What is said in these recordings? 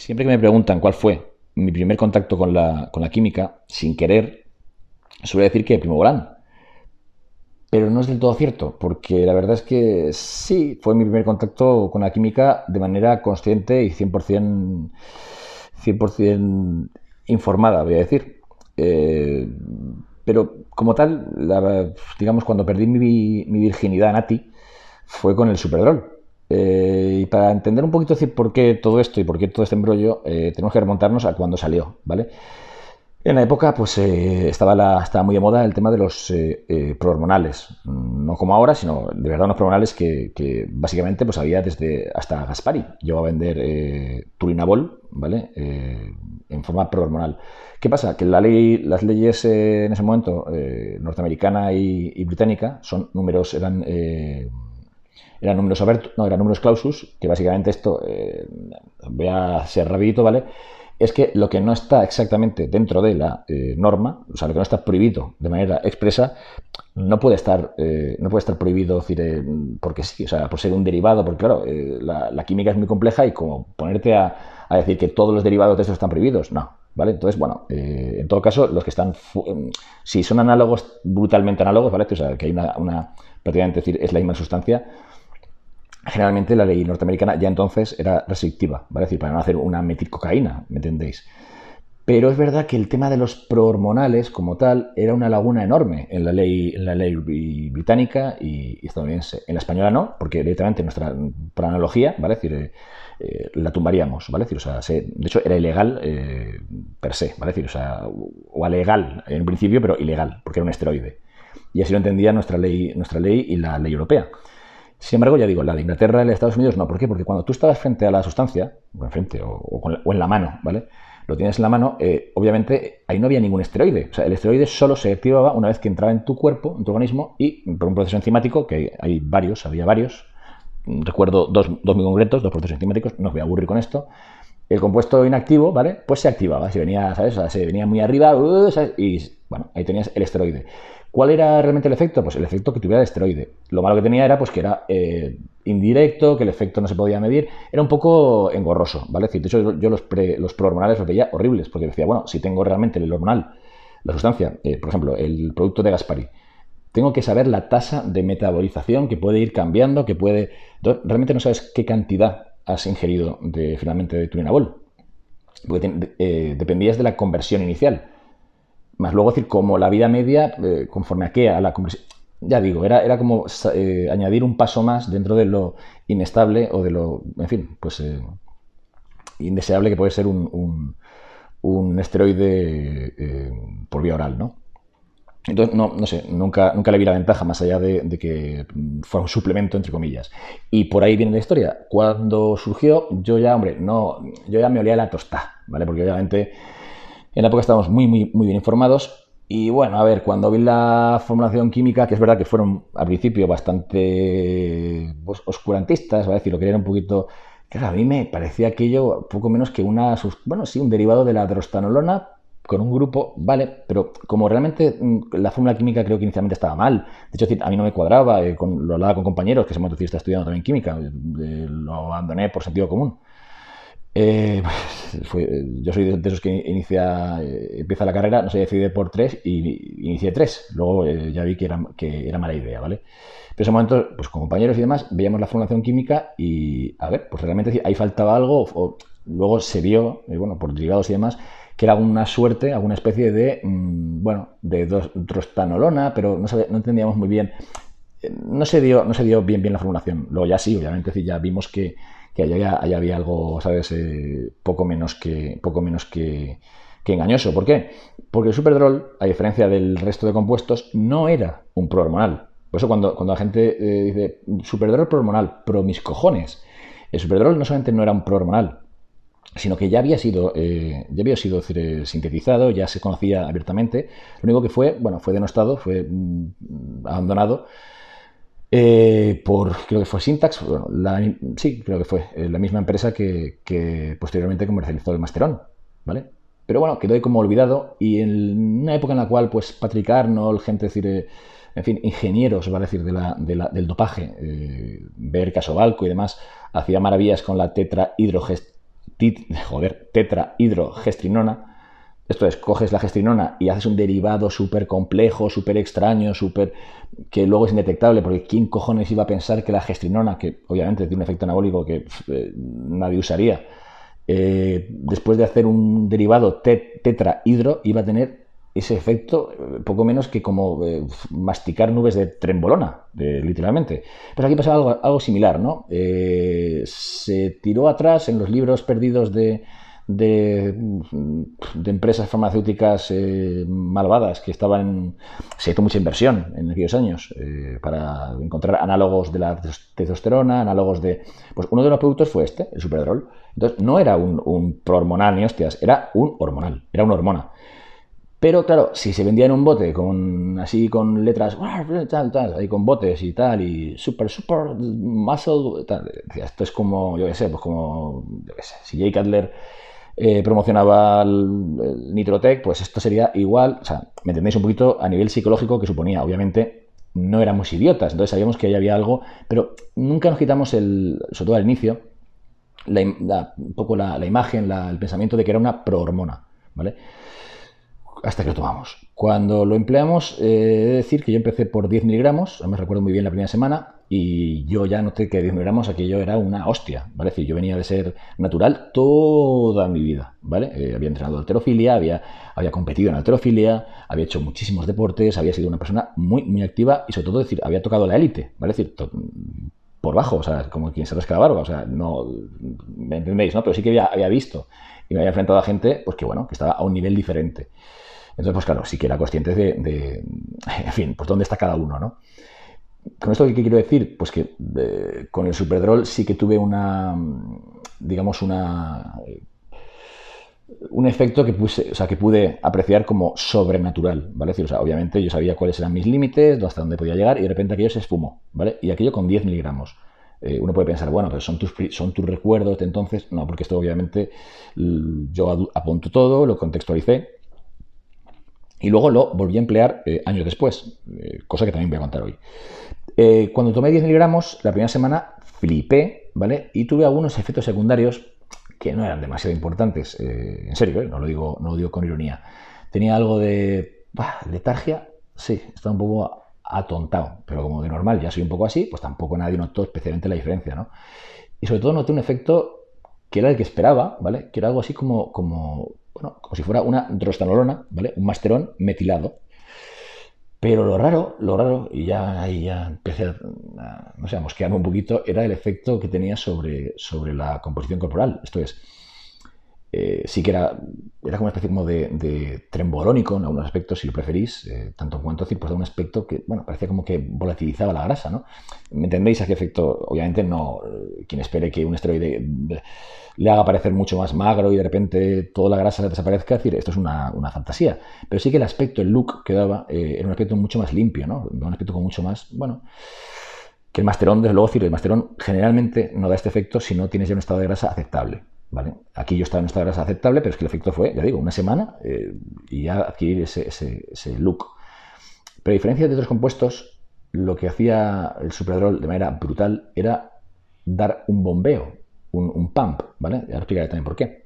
Siempre que me preguntan cuál fue mi primer contacto con la, química, sin querer, suele decir que Primobolan. Pero no es del todo cierto, porque la verdad es que sí, fue mi primer contacto con la química de manera consciente y 100%, 100 informada, voy a decir. Eh, pero como tal, digamos, cuando perdí mi, mi virginidad nati, fue con el Superdrol. Eh, y para entender un poquito decir, por qué todo esto y por qué todo este embrollo, eh, tenemos que remontarnos a cuando salió, ¿vale? En la época, pues eh, estaba, la, estaba muy de moda el tema de los prohormonales. No como ahora, sino de verdad unos prohormonales que, básicamente pues había desde hasta Gaspari. Llegó a vender Turinabol, ¿vale? en forma prohormonal. ¿Qué pasa? Que la ley, las leyes en ese momento, norteamericana y, y, británica, son números, eran eran números abiertos, no, eran números clausus, que básicamente esto, eh, voy a ser rapidito, ¿vale? Es que lo que no está exactamente dentro de la eh, norma, o sea, lo que no está prohibido de manera expresa, no puede estar, eh, no puede estar prohibido decir, porque sí, o sea, por ser un derivado, porque claro, la, química es muy compleja y como ponerte a, decir que todos los derivados de esto están prohibidos, no, ¿vale? Entonces, bueno, en todo caso, los que están, si son análogos, brutalmente análogos, ¿vale? O sea, que hay una prácticamente decir, es la misma sustancia, generalmente la ley norteamericana ya entonces era restrictiva, ¿vale? decir, para no hacer una metilcocaína, ¿me entendéis? Pero es verdad que el tema de los prohormonales como tal era una laguna enorme en la ley, en la ley británica y estadounidense. En la española no, porque directamente nuestra, por analogía, ¿vale? decir, eh, eh, la tumbaríamos, ¿vale? decir, o sea, de hecho era ilegal eh, per se, ¿vale? decir, o sea, o en principio, pero ilegal, porque era un esteroide. Y así lo entendía nuestra ley, nuestra ley y la ley europea. Sin embargo, ya digo, la de Inglaterra y la de Estados Unidos no. ¿Por qué? Porque cuando tú estabas frente a la sustancia, o enfrente, o, en la mano, ¿vale? Lo tienes en la mano, eh, obviamente ahí no había ningún esteroide. O sea, el esteroide solo se activaba una vez que entraba en tu cuerpo, en tu organismo, y por un proceso enzimático, que hay varios, había varios. Recuerdo dos, dos muy concretos, dos procesos enzimáticos, no os voy a aburrir con esto. El compuesto inactivo, ¿vale? Pues se activaba, se venía, ¿sabes? O sea, se venía muy arriba, uh, y bueno, ahí tenías el esteroide. ¿Cuál era realmente el efecto? Pues el efecto que tuviera el esteroide. Lo malo que tenía era pues que era eh, indirecto, que el efecto no se podía medir, era un poco engorroso, ¿vale? de hecho, yo los, pre, los prohormonales los veía horribles, porque decía, bueno, si tengo realmente el hormonal, la sustancia, eh, por ejemplo, el producto de Gaspari, tengo que saber la tasa de metabolización que puede ir cambiando, que puede... realmente no sabes qué cantidad has ingerido de, finalmente de turinabol, porque eh, dependías de la conversión inicial. Más luego decir, como la vida media, eh, conforme a qué, a la conversión. Ya digo, era, era como eh, añadir un paso más dentro de lo inestable o de lo, en fin, pues indeseable que puede ser un, un, esteroide por vía oral, ¿no? Entonces, no, no sé, nunca, nunca le vi la ventaja más allá de, que fue un suplemento, entre comillas. Y por ahí viene la historia. Cuando surgió, yo ya, hombre, no, yo ya me olía la tostada, ¿vale? Porque obviamente en la época estábamos muy, muy, muy bien informados. Y bueno, a ver, cuando vi la formulación química, que es verdad que fueron al principio bastante pues, oscurantistas, va a decir, lo querían un poquito. Claro, a mí me parecía aquello poco menos que una. Bueno, sí, un derivado de la drostanolona con un grupo, vale, pero como realmente mm, la fórmula química creo que inicialmente estaba mal, de hecho a mí no me cuadraba, eh, lo hablaba con compañeros que se momento está estudiando también química, eh, lo abandoné por sentido común. Eh, pues, yo soy de, esos que inicia, eh, empieza la carrera, no se decide por tres y inicié tres. Luego eh, ya vi que era, que era mala idea, ¿vale? Pero en ese momento, pues con compañeros y demás, veíamos la formulación química y, a ver, pues realmente ahí faltaba algo. O, luego se vio, bueno, por derivados y demás, que era una suerte, alguna especie de, mm, bueno, de drostanolona, pero no, no entendíamos muy bien. No se, dio, no se dio bien bien la formulación. Luego ya sí, obviamente, ya vimos que que allá, había algo, ¿sabes? Eh, poco menos, que, poco menos que, engañoso. ¿Por qué? Porque el Superdrol, a diferencia del resto de compuestos, no era un prohormonal. Por eso cuando, cuando la gente eh, dice Superdrol prohormonal, pro mis cojones, el Superdrol no solamente no era un prohormonal, sino que ya había sido, eh, ya había sido sintetizado, ya se conocía abiertamente. Lo único que fue, bueno, fue denostado, fue mm, abandonado eh, por, creo que fue Syntax, sí, creo que fue eh, la misma empresa que, posteriormente comercializó el Masterón, ¿vale? Pero bueno, quedó ahí como olvidado y en una época en la cual, pues, Patrick Arnold, gente, decir, eh, en fin, ingenieros, va a decir, de la, del dopaje, eh, Ver Casobalco y demás, hacía maravillas con la tetrahidrogest joder, tetrahidrogestrinona. Esto es, coges la gestrinona y haces un derivado súper complejo, súper extraño, súper que luego es indetectable, porque ¿quién cojones iba a pensar que la gestrinona, que obviamente tiene un efecto anabólico que eh, nadie usaría, eh, después de hacer un derivado tetrahidro, iba a tener ese efecto eh, poco menos que como eh, masticar nubes de trembolona, literalmente. Pero aquí pasa algo, algo similar, ¿no? Eh, se tiró atrás en los libros perdidos de, de, empresas farmacéuticas malvadas que estaban... Se hizo mucha inversión en aquellos años para encontrar análogos de la testosterona, análogos de... Pues uno de los productos fue este, el Superdrol. Entonces no era un, un prohormonal ni hostias, era un hormonal, era una hormona. Pero claro, si se vendía en un bote con así con letras, tal, tal, ahí con botes y tal, y super, super muscle, tal, esto es como, yo qué sé, pues como, yo qué sé, si Jay Cutler eh, promocionaba el, Nitrotech, pues esto sería igual, o sea, ¿me entendéis un poquito a nivel psicológico que suponía? Obviamente no éramos idiotas, entonces sabíamos que ahí había algo, pero nunca nos quitamos el, sobre todo al inicio, un poco la, la imagen, el pensamiento de que era una prohormona, ¿vale? Hasta que lo tomamos. Cuando lo empleamos, eh, he de decir que yo empecé por 10 miligramos, me recuerdo muy bien la primera semana, y yo ya noté que 10 miligramos aquello era una hostia, ¿vale? Es decir, yo venía de ser natural toda mi vida, ¿vale? Eh, había entrenado alterofilia, había, había competido en alterofilia, había hecho muchísimos deportes, había sido una persona muy, muy activa y sobre todo, decir, había tocado la élite, ¿vale? Es decir, por bajo, o sea, como quien se rasca la barba, o sea, no, ¿me entendéis, no? Pero sí que había, había visto y me había enfrentado a gente, pues que bueno, que estaba a un nivel diferente. Entonces, pues claro, sí que era consciente de, en fin, pues dónde está cada uno, ¿no? Con esto, ¿qué quiero decir? Pues que eh, con el Superdrol sí que tuve una, digamos, una, un efecto que, puse, o sea, que pude apreciar como sobrenatural, ¿vale? o sea, obviamente yo sabía cuáles eran mis límites, hasta dónde podía llegar, y de repente aquello se esfumó, ¿vale? Y aquello con 10 miligramos. Eh, uno puede pensar, bueno, pero son tus, son tus recuerdos de entonces. No, porque esto obviamente yo apunto todo, lo contextualicé y luego lo volví a emplear eh, años después, eh, cosa que también voy a contar hoy. Eh, cuando tomé 10 miligramos, la primera semana flipé, ¿vale? Y tuve algunos efectos secundarios que no eran demasiado importantes, en serio, no, lo digo, no lo digo con ironía. Tenía algo de letargia, sí, estaba un poco atontado, pero como de normal ya soy un poco así, pues tampoco nadie notó especialmente la diferencia, ¿no? Y sobre todo noté un efecto que era el que esperaba, ¿vale? Que era algo así como, como como si fuera una drostanolona, ¿vale? Un masterón metilado. Pero lo raro, lo raro, y ya ahí ya empecé a, no sé, a mosquearme un poquito, era el efecto que tenía sobre, sobre la composición corporal. Esto es, eh, sí que era, era como una especie como de, trembolónico en algunos aspectos, si lo preferís, eh, tanto en cuanto a pues un aspecto que, bueno, parecía como que volatilizaba la grasa, ¿no? ¿Me entendéis a qué efecto? Obviamente no, eh, quien espere que un esteroide le haga parecer mucho más magro y de repente toda la grasa desaparezca, es decir, esto es una, fantasía. Pero sí que el aspecto, el look que daba, era un aspecto mucho más limpio, ¿no? Un aspecto con mucho más, bueno, que el masterón, desde luego, decir, el masterón generalmente no da este efecto si no tienes ya un estado de grasa aceptable. Aquí yo estaba en esta grasa aceptable, pero es que el efecto fue, ya digo, una semana eh, y ya adquirir ese, look. Pero a diferencia de otros compuestos, lo que hacía el Superdrol de manera brutal era dar un bombeo, un, pump, ¿vale? Ahora explicaré también por qué.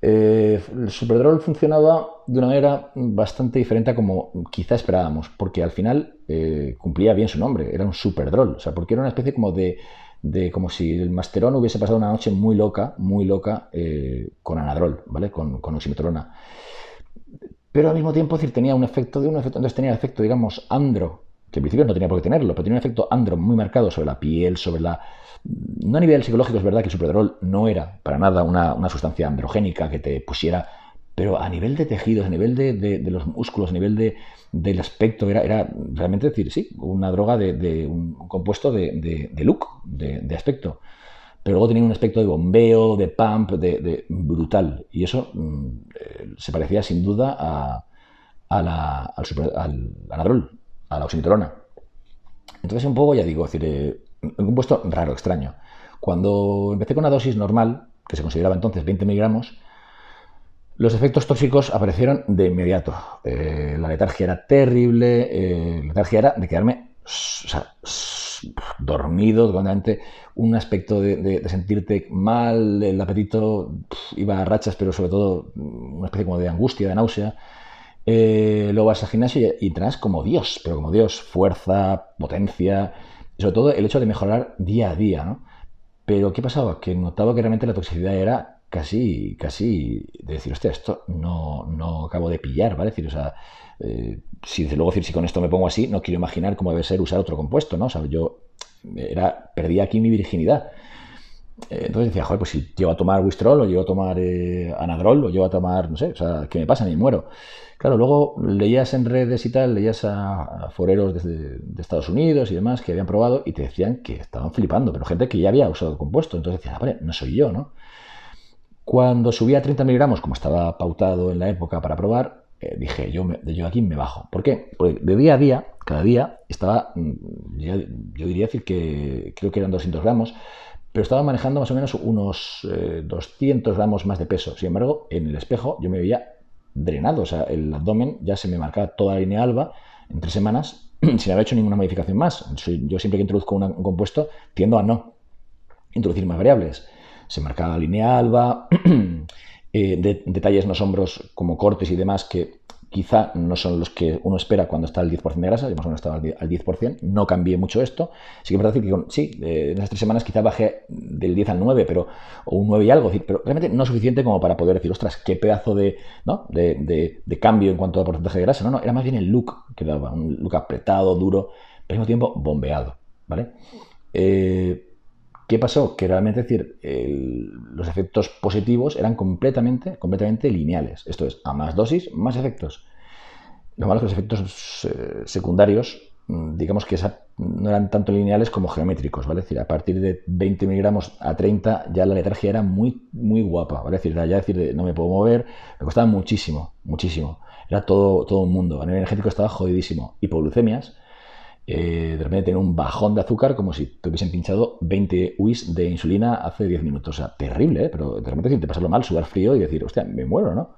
Eh, el Superdrol funcionaba de una manera bastante diferente a como quizá esperábamos, porque al final eh, cumplía bien su nombre, era un Superdrol, o sea, porque era una especie como de de como si el Masterón hubiese pasado una noche muy loca, muy loca eh, con anadrol, ¿vale? Con, oximetrona. Pero al mismo tiempo, decir, tenía un efecto de un efecto, entonces tenía el efecto, digamos, andro, que en principio no tenía por qué tenerlo, pero tenía un efecto andro muy marcado sobre la piel, sobre la... No a nivel psicológico, es verdad que el superdrol no era para nada una, una sustancia androgénica que te pusiera pero a nivel de tejidos, a nivel de, los músculos, a nivel de, del aspecto, era, era, realmente decir, sí, una droga de, un compuesto de, look, de, aspecto. Pero luego tenía un aspecto de bombeo, de pump, de, brutal. Y eso mm, eh, se parecía sin duda a, al, super, al a la oximitrona. Entonces un poco, ya digo, decir, eh, un compuesto raro, extraño. Cuando empecé con una dosis normal, que se consideraba entonces 20 miligramos, los efectos tóxicos aparecieron de inmediato. Eh, la letargia era terrible, eh, la letargia era de quedarme pues dormido, totalmente, un aspecto de, sentirte mal, el apetito iba a rachas, pero sobre todo una especie como de angustia, de náusea. Eh, luego vas al gimnasio y, y como Dios, pero como Dios, fuerza, potencia, y sobre todo el hecho de mejorar día a día, ¿no? Pero ¿qué pasaba? Que notaba que realmente la toxicidad era casi, casi de decir, hostia, esto no, no acabo de pillar, ¿vale? decir, o sea, eh, si desde luego decir, si con esto me pongo así, no quiero imaginar cómo debe ser usar otro compuesto, ¿no? O sea, yo era, perdí aquí mi virginidad. Eh, entonces decía, joder, pues si llego a tomar Wistrol o llego a tomar eh, Anadrol o llego a tomar, no sé, o sea, ¿qué me pasa? Ni muero. Claro, luego leías en redes y tal, leías a, foreros de, Estados Unidos y demás que habían probado y te decían que estaban flipando, pero gente que ya había usado el compuesto. Entonces decías, ah, vale, no soy yo, ¿no? Cuando subí a 30 miligramos, como estaba pautado en la época para probar, eh, dije, yo, de yo aquí me bajo. ¿Por qué? Porque de día a día, cada día, estaba, mm, yo diría decir que creo que eran 200 gramos, pero estaba manejando más o menos unos 200 eh, gramos más de peso. Sin embargo, en el espejo yo me veía drenado, o sea, el abdomen ya se me marcaba toda la línea alba en tres semanas sin haber hecho ninguna modificación más. Yo siempre que introduzco un compuesto tiendo a no introducir más variables. Se marcaba la línea alba, eh, detalles en los hombros como cortes y demás que quizá no son los que uno espera cuando está al 10% de grasa, yo más o menos estaba al 10%, no cambié mucho esto. Sí que es verdad que sí, eh, en esas tres semanas quizá bajé del 10 al 9, pero, o un 9 y algo, pero realmente no suficiente como para poder decir, ostras, qué pedazo de, ¿no? de, de, cambio en cuanto a porcentaje de grasa. No, no, era más bien el look que daba, un look apretado, duro, pero al mismo tiempo bombeado, ¿vale? Eh, ¿Qué pasó? Que realmente, decir, los efectos positivos eran completamente, completamente lineales. Esto es, a más dosis, más efectos. Lo malo es que los efectos eh, secundarios, mm, digamos que no eran tanto lineales como geométricos, ¿vale? Es decir, a partir de 20 miligramos a 30 ya la letargia era muy, muy guapa, ¿vale? Es decir, ya decir, no me puedo mover, me costaba muchísimo, muchísimo. Era todo, todo un mundo. A nivel energético estaba jodidísimo. Hipoglucemias, eh, de repente tener un bajón de azúcar como si te hubiesen pinchado 20 UIs de insulina hace 10 minutos. O sea, terrible, ¿eh? pero de repente te pasarlo mal, sudar frío y decir, hostia, me muero, ¿no?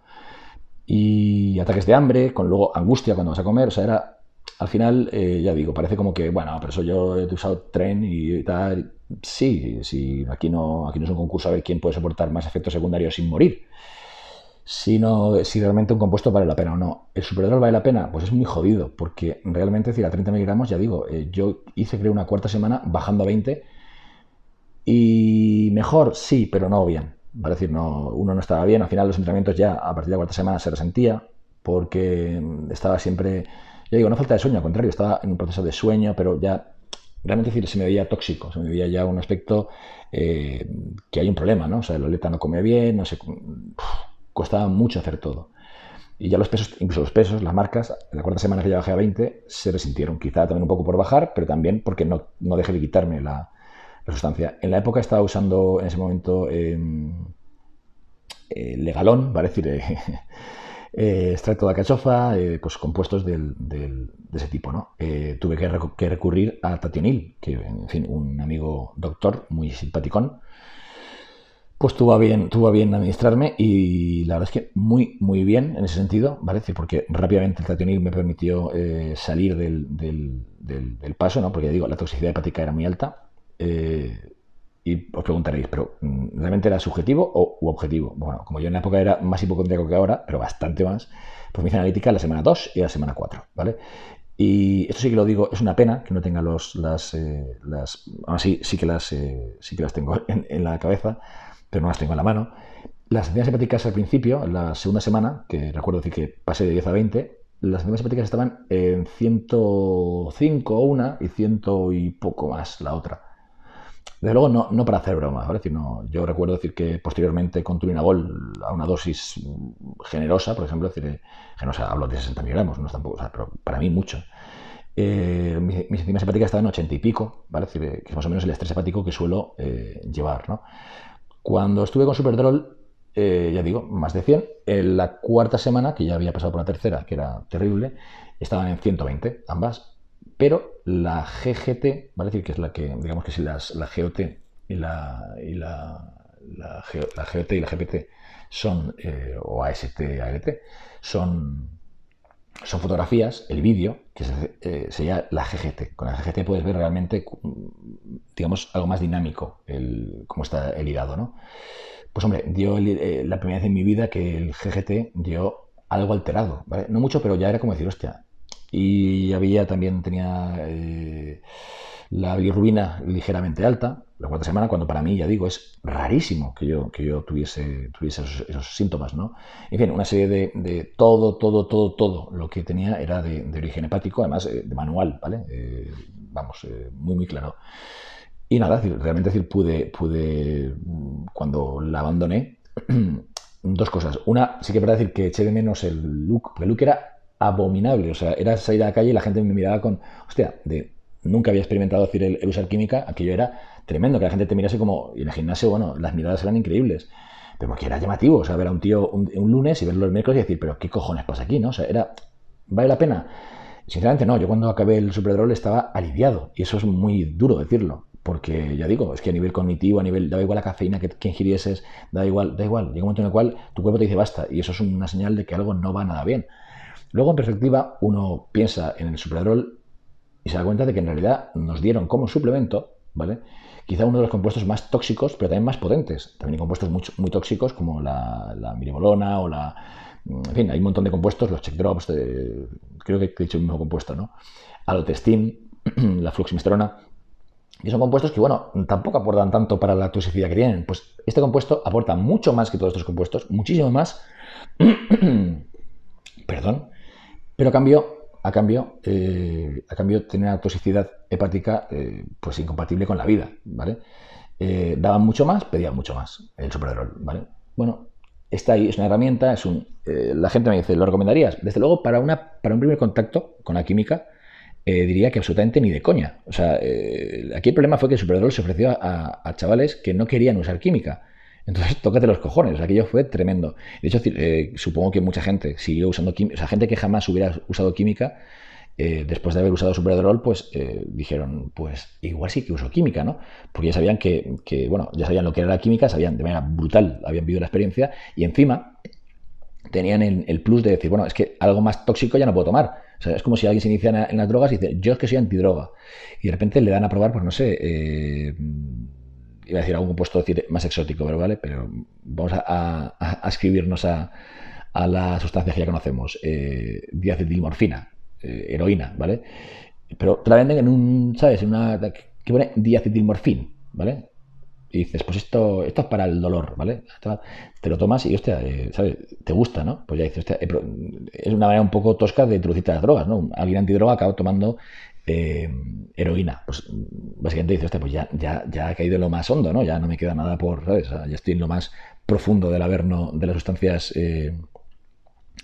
Y ataques de hambre, con luego angustia cuando vas a comer, o sea, era, al final, eh, ya digo, parece como que, bueno, pero eso yo he usado tren y tal. Sí, sí, aquí no, aquí no es un concurso a ver quién puede soportar más efectos secundarios sin morir sino si realmente un compuesto vale la pena o no. ¿El superdrol vale la pena? Pues es muy jodido, porque realmente, decir, a 30 miligramos, ya digo, eh, yo hice creo una cuarta semana bajando a 20 y mejor, sí, pero no bien. Vale decir, no, uno no estaba bien, al final los entrenamientos ya a partir de la cuarta semana se resentía, porque estaba siempre, ya digo, no falta de sueño, al contrario, estaba en un proceso de sueño, pero ya realmente decir, se me veía tóxico, se me veía ya un aspecto eh, que hay un problema, ¿no? O sea, el oleta no come bien, no sé costaba mucho hacer todo. Y ya los pesos, incluso los pesos, las marcas, en la cuarta semana que ya bajé a 20, se resintieron. Quizá también un poco por bajar, pero también porque no, no dejé de quitarme la, sustancia. En la época estaba usando en ese momento em, eh, legalón, ¿vale? decir, eh, eh, extracto de cachofa, pues compuestos de ese tipo, ¿no? tuve que, que, recurrir a tationil, que, en fin, un amigo doctor muy simpaticón, pues tuvo bien, tuvo bien administrarme y la verdad es que muy, muy bien en ese sentido, ¿vale? Porque rápidamente el tationil me permitió eh, salir del, del, paso, ¿no? Porque digo, la toxicidad hepática era muy alta. Eh, y os preguntaréis, ¿pero mm, realmente era subjetivo o u objetivo? Bueno, como yo en la época era más hipocondríaco que ahora, pero bastante más, pues me hice analítica la semana 2 y la semana 4, ¿vale? Y esto sí que lo digo, es una pena que no tenga los, las, eh, las sí, sí que las, sí que las tengo en la cabeza, pero no las tengo en la mano. Las enzimas hepáticas al principio, la segunda semana, que recuerdo decir que pasé de 10 a 20, las enzimas hepáticas estaban en 105 una y ciento y poco más la otra. Desde luego, no, no para hacer broma, ¿vale? Decir, no, yo recuerdo decir que posteriormente con turinabol a una dosis generosa, por ejemplo, decir, generosa, hablo de 60 miligramos, no es tampoco, pero para mí mucho. Eh, mis, enzimas hepáticas estaban en 80 y pico, ¿vale? Decir, que es más o menos el estrés hepático que suelo eh, llevar, ¿no? Cuando estuve con Superdrol, eh, ya digo, más de 100. En la cuarta semana, que ya había pasado por la tercera, que era terrible, estaban en 120 ambas. Pero la GGT, ¿vale? decir que es la que, digamos que si las, la GOT y la, y la, la, GOT y la GPT son, eh, o AST, ALT, son son fotografías, el vídeo, que eh, sería la GGT. Con la GGT puedes ver realmente, digamos, algo más dinámico, el, cómo está el hígado, ¿no? Pues hombre, dio eh, la primera vez en mi vida que el GGT dio algo alterado, ¿vale? No mucho, pero ya era como decir, hostia. Y había también, tenía eh, la bilirrubina ligeramente alta, la cuarta semana, cuando para mí, ya digo, es rarísimo que yo, que yo tuviese, tuviese esos, síntomas, ¿no? En fin, una serie de, todo, todo, todo, todo lo que tenía era de, origen hepático, además eh, de manual, ¿vale? Eh, vamos, muy, muy claro. Y nada, realmente decir, pude, pude, cuando la abandoné, dos cosas. Una, sí que para decir que eché de menos el look, porque el look era abominable, o sea, era salir a la calle y la gente me miraba con, hostia, de nunca había experimentado decir el, usar química, aquello era tremendo, que la gente te mirase como, y en el gimnasio, bueno, las miradas eran increíbles, pero que era llamativo, o sea, ver a un tío un, lunes y verlo el miércoles y decir, pero ¿qué cojones pasa aquí? ¿no? O sea, era, ¿vale la pena? Sinceramente no, yo cuando acabé el Superdrol estaba aliviado, y eso es muy duro decirlo, porque ya digo, es que a nivel cognitivo, a nivel, da igual la cafeína que, que ingirieses, da igual, da igual, llega un momento en el cual tu cuerpo te dice basta, y eso es una señal de que algo no va nada bien. Luego, en perspectiva, uno piensa en el Superdrol y se da cuenta de que en realidad nos dieron como suplemento, ¿vale? Quizá uno de los compuestos más tóxicos, pero también más potentes. También hay compuestos muy, tóxicos como la, la o la... En fin, hay un montón de compuestos, los check drops, creo que he dicho el mismo compuesto, ¿no? Alotestin, la fluximisterona, y son compuestos que, bueno, tampoco aportan tanto para la toxicidad que tienen. Pues este compuesto aporta mucho más que todos estos compuestos, muchísimo más. Perdón. Pero a cambio a cambio, eh, a cambio tener una toxicidad hepática eh, pues incompatible con la vida, ¿vale? Eh, daban mucho más, pedían mucho más el superdrol, ¿vale? Bueno, está ahí, es una herramienta, es un... la gente me dice, ¿lo recomendarías? Desde luego, para, una, para un primer contacto con la química, diría que absolutamente ni de coña. O sea, aquí el problema fue que el superdrol se ofreció a chavales que no querían usar química. Entonces, tócate los cojones. Aquello fue tremendo. De hecho, eh, supongo que mucha gente siguió usando química. O sea, gente que jamás hubiera usado química, eh, después de haber usado Superdrol, pues eh, dijeron, pues igual sí que uso química, ¿no? Porque ya sabían que, bueno, ya sabían lo que era la química, sabían de manera brutal, habían vivido la experiencia, y encima tenían el, plus de decir, bueno, es que algo más tóxico ya no puedo tomar. O sea, es como si alguien se inicia en, las drogas y dice, yo es que soy antidroga. Y de repente le dan a probar, pues no sé, iba a decir algún decir, más exótico, pero vale, pero vamos a, escribirnos a, a, la sustancia que ya conocemos, eh, diacetilmorfina, eh, heroína, ¿vale? Pero te la venden en un, ¿sabes? En una que pone diacetilmorfin, ¿vale? Y dices, pues esto, esto es para el dolor, ¿vale? Te lo tomas y, hostia, eh, ¿sabes? Te gusta, ¿no? Pues ya dices, hostia, es una manera un poco tosca de introducirte las drogas, ¿no? Alguien antidroga acaba tomando eh, heroína. Pues básicamente dice, pues ya, ya, ya ha caído lo más hondo, ¿no? Ya no me queda nada por, ¿sabes? ya estoy en lo más profundo del averno de las sustancias eh,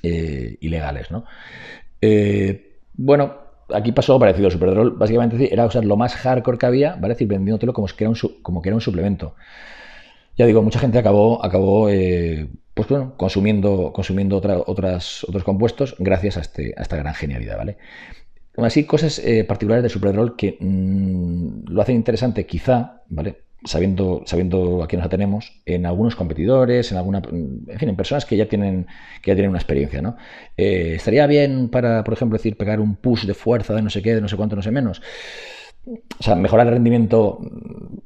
eh, ilegales, ¿no? bueno, aquí pasó algo parecido. Superdrol básicamente era usar lo más hardcore que había, ¿vale? decir, vendiéndotelo como que era un, como que era un suplemento. Ya digo, mucha gente acabó, acabó pues bueno, consumiendo, consumiendo otras, otros compuestos gracias a, este, a esta gran genialidad, ¿vale? Así, cosas eh, particulares de Superdrol que mm, lo hacen interesante, quizá, ¿vale? Sabiendo, sabiendo a quién nos atenemos, en algunos competidores, en alguna, mm, en fin, en personas que ya tienen, que ya tienen una experiencia, ¿no? Eh, estaría bien para, por ejemplo, decir, pegar un push de fuerza de no sé qué, de no sé cuánto, no sé menos. O sea, mejorar el rendimiento.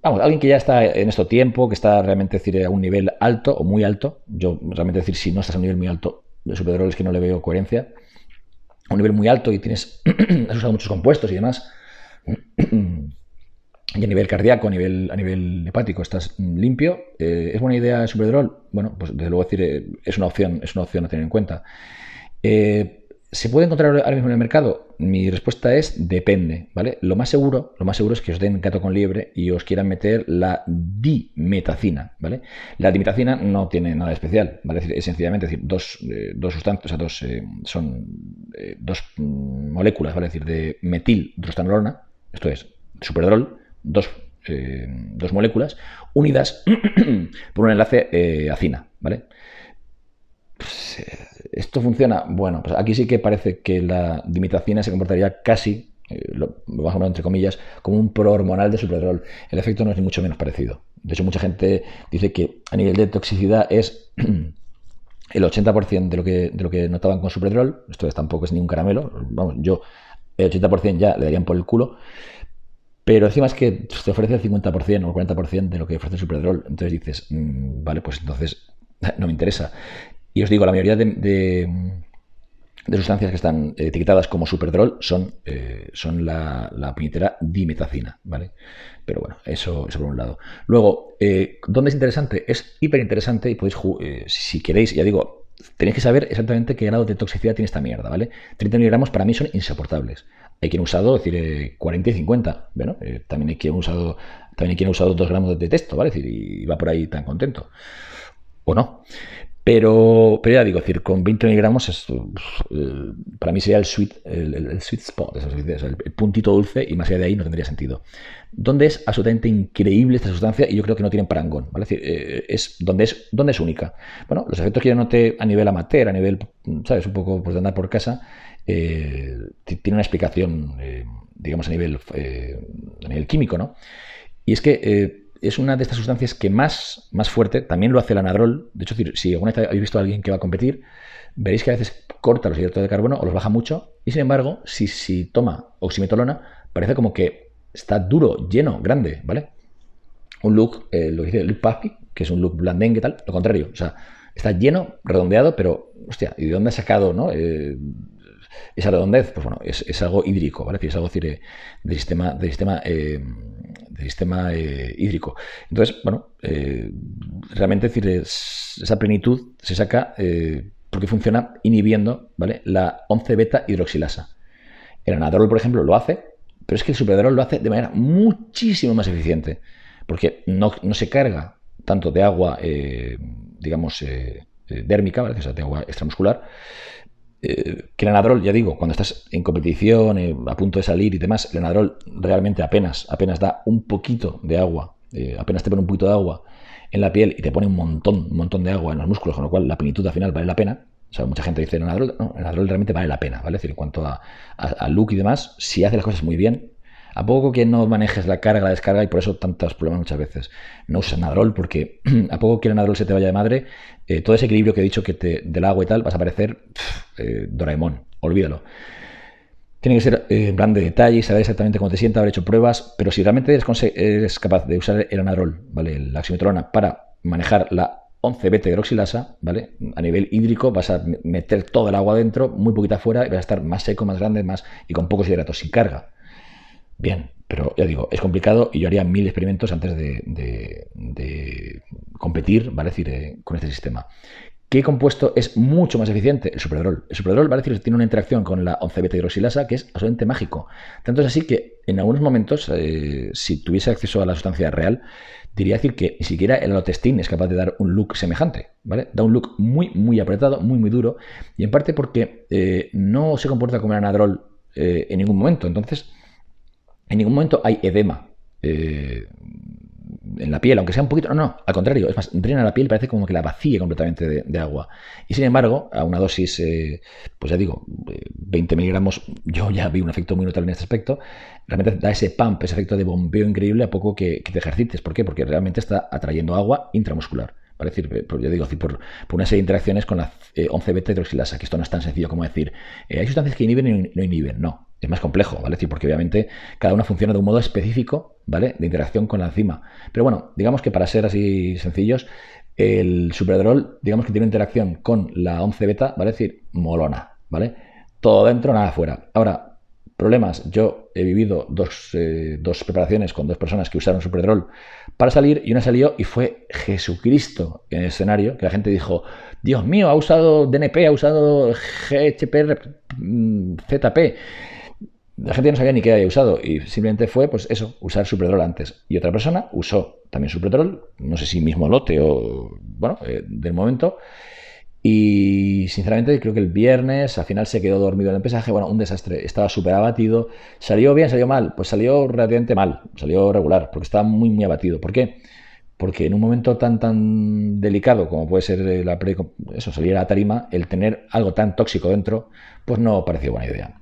Vamos, alguien que ya está en esto tiempo, que está realmente decir, a un nivel alto o muy alto. Yo realmente decir, si no estás a un nivel muy alto de Superdrol es que no le veo coherencia un nivel muy alto y tienes, has usado muchos compuestos y demás, y a nivel cardíaco, a nivel, a nivel hepático, estás limpio, eh, ¿es buena idea el Superdrol? Bueno, pues desde luego decir, eh, es una opción, es una opción a tener en cuenta. Eh, ¿Se puede encontrar ahora mismo en el mercado? Mi respuesta es depende, ¿vale? Lo más seguro, lo más seguro es que os den gato con liebre y os quieran meter la dimetacina, ¿vale? La dimetacina no tiene nada especial, ¿vale? Es sencillamente decir, dos, eh, dos sustancias, o sea, dos, eh, son eh, dos mm, moléculas, ¿vale? Es decir, de metil drostanolona, esto es, superdrol, dos, dos moléculas unidas por un enlace acina, ¿vale? Pues, ¿Esto funciona? Bueno, pues aquí sí que parece que la dimetacina se comportaría casi, eh, lo, a poner entre comillas, como un prohormonal de superdrol. El efecto no es ni mucho menos parecido. De hecho, mucha gente dice que a nivel de toxicidad es el 80% de lo, que, de lo que notaban con Superdrol, esto tampoco es ni un caramelo, vamos, yo el 80% ya le darían por el culo, pero encima es que te ofrece el 50% o el 40% de lo que ofrece Superdrol, entonces dices, mm, vale, pues entonces no me interesa. Y os digo, la mayoría de de sustancias que están etiquetadas como superdrol son, eh, son la, la, puñetera dimetacina, ¿vale? Pero bueno, eso, es por un lado. Luego, eh, ¿dónde es interesante? Es hiper interesante y podéis, eh, si queréis, ya digo, tenéis que saber exactamente qué grado de toxicidad tiene esta mierda, ¿vale? 30 miligramos para mí son insoportables. Hay quien ha usado, es decir, 40 y 50, bueno, también hay quien ha usado, también hay quien ha usado 2 gramos de texto, ¿vale? Y va por ahí tan contento. O no. Pero, pero ya digo, decir, con 20 miligramos es, eh, para mí sería el sweet, el, sweet spot, el, puntito dulce y más allá de ahí no tendría sentido. Donde es absolutamente increíble esta sustancia y yo creo que no tienen parangón, ¿vale? Es, eh, es, donde es donde es única. Bueno, los efectos que yo noté a nivel amateur, a nivel, ¿sabes? Un poco pues, de andar por casa, eh, tiene una explicación, digamos, a nivel, a nivel químico, ¿no? Y es que es una de estas sustancias que más, más fuerte, también lo hace el anadrol. De hecho, si alguna vez habéis visto a alguien que va a competir, veréis que a veces corta los hidratos de carbono o los baja mucho. Y sin embargo, si, si toma oximetolona, parece como que está duro, lleno, grande, ¿vale? Un look, eh, lo dice Luke Papi, que es un look blandengue tal, lo contrario. O sea, está lleno, redondeado, pero, hostia, ¿y de dónde ha sacado, no? Eh, esa redondez, pues bueno, es, algo hídrico, ¿vale? Es algo decir, del sistema, del sistema eh, sistema eh, hídrico. Entonces, bueno, eh, realmente decir, esa plenitud se saca eh, porque funciona inhibiendo ¿vale? la 11-beta hidroxilasa. El anadrol, por ejemplo, lo hace, pero es que el superdrol lo hace de manera muchísimo más eficiente, porque no, se carga tanto de agua, digamos, dérmica, ¿vale? de agua extramuscular, eh, que el anadrol, ya digo, cuando estás en competición, eh, a punto de salir y demás, el anadrol realmente apenas, apenas da un poquito de agua, eh, apenas te pone un poquito de agua en la piel y te pone un montón, un montón de agua en los músculos, con lo cual la plenitud al final vale la pena. O sea, mucha gente dice, el anadrol, no, el realmente vale la pena, ¿vale? Es decir, en cuanto a, a look y demás, si hace las cosas muy bien, a poco que no manejes la carga, la descarga, y por eso tantos problemas muchas veces. No usas Nadrol porque a poco que el Nadrol se te vaya de madre, eh, todo ese equilibrio que he dicho que te, del agua y tal, vas a parecer eh, Doraemon. Olvídalo. Tiene que ser eh, en plan de detalle saber exactamente cómo te sienta, haber hecho pruebas, pero si realmente eres, capaz de usar el anadrol, ¿vale? La oximetrona, para manejar la 11-beta hidroxilasa, ¿vale? A nivel hídrico vas a meter todo el agua dentro, muy poquita afuera, y vas a estar más seco, más grande, más y con pocos hidratos, sin carga. Bien, pero ya digo, es complicado y yo haría mil experimentos antes de, competir, ¿vale? decir, eh, con este sistema. ¿Qué compuesto es mucho más eficiente? El superdrol. El superdrol, ¿vale? decir, tiene una interacción con la 11-beta hidroxilasa que es absolutamente mágico. Tanto es así que en algunos momentos, eh, si tuviese acceso a la sustancia real, diría decir que ni siquiera el alotestin es capaz de dar un look semejante, ¿vale? Da un look muy, muy apretado, muy, muy duro, y en parte porque eh, no se comporta como el anadrol en ningún momento. Entonces, en ningún momento hay edema eh, en la piel, aunque sea un poquito. No, no, al contrario, es más, drena la piel parece como que la vacía completamente de, agua. Y sin embargo, a una dosis, eh, pues ya digo, 20 miligramos, yo ya vi un efecto muy notable en este aspecto. Realmente da ese pump, ese efecto de bombeo increíble a poco que, te ejercites. ¿Por qué? Porque realmente está atrayendo agua intramuscular. Para decir, eh, yo digo, por, por, una serie de interacciones con la 11-beta hidroxilasa, que esto no es tan sencillo como decir, hay sustancias que inhiben y no inhiben. No, es más complejo, ¿vale? decir, porque obviamente cada una funciona de un modo específico, ¿vale? De interacción con la enzima. Pero bueno, digamos que para ser así sencillos, el superdrol, digamos que tiene interacción con la 11 beta, ¿vale? Es decir, molona, ¿vale? Todo dentro, nada afuera. Ahora, problemas. Yo he vivido dos, eh, dos preparaciones con dos personas que usaron superdrol para salir y una salió y fue Jesucristo en el escenario, que la gente dijo, Dios mío, ha usado DNP, ha usado GHPR, mm, ZP la gente no sabía ni qué había usado y simplemente fue, pues eso, usar Superdrol antes. Y otra persona usó también Superdrol, no sé si mismo lote o, bueno, eh, del momento. Y sinceramente creo que el viernes al final se quedó dormido en el pesaje, bueno, un desastre, estaba súper abatido. ¿Salió bien, salió mal? Pues salió relativamente mal, salió regular, porque estaba muy, muy abatido. ¿Por qué? Porque en un momento tan, tan delicado como puede ser la pre, eso, salir a la tarima, el tener algo tan tóxico dentro, pues no pareció buena idea.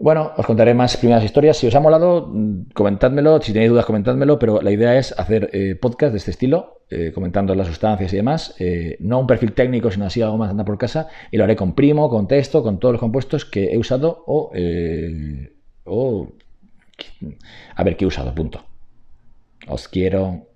Bueno, os contaré más primeras historias. Si os ha molado, mm, comentádmelo. Si tenéis dudas, comentádmelo. Pero la idea es hacer eh, podcast de este estilo, eh, comentando las sustancias y demás. Eh, no un perfil técnico, sino así algo más andar por casa. Y lo haré con primo, con texto, con todos los compuestos que he usado o, o a ver qué he usado. Punto. Os quiero.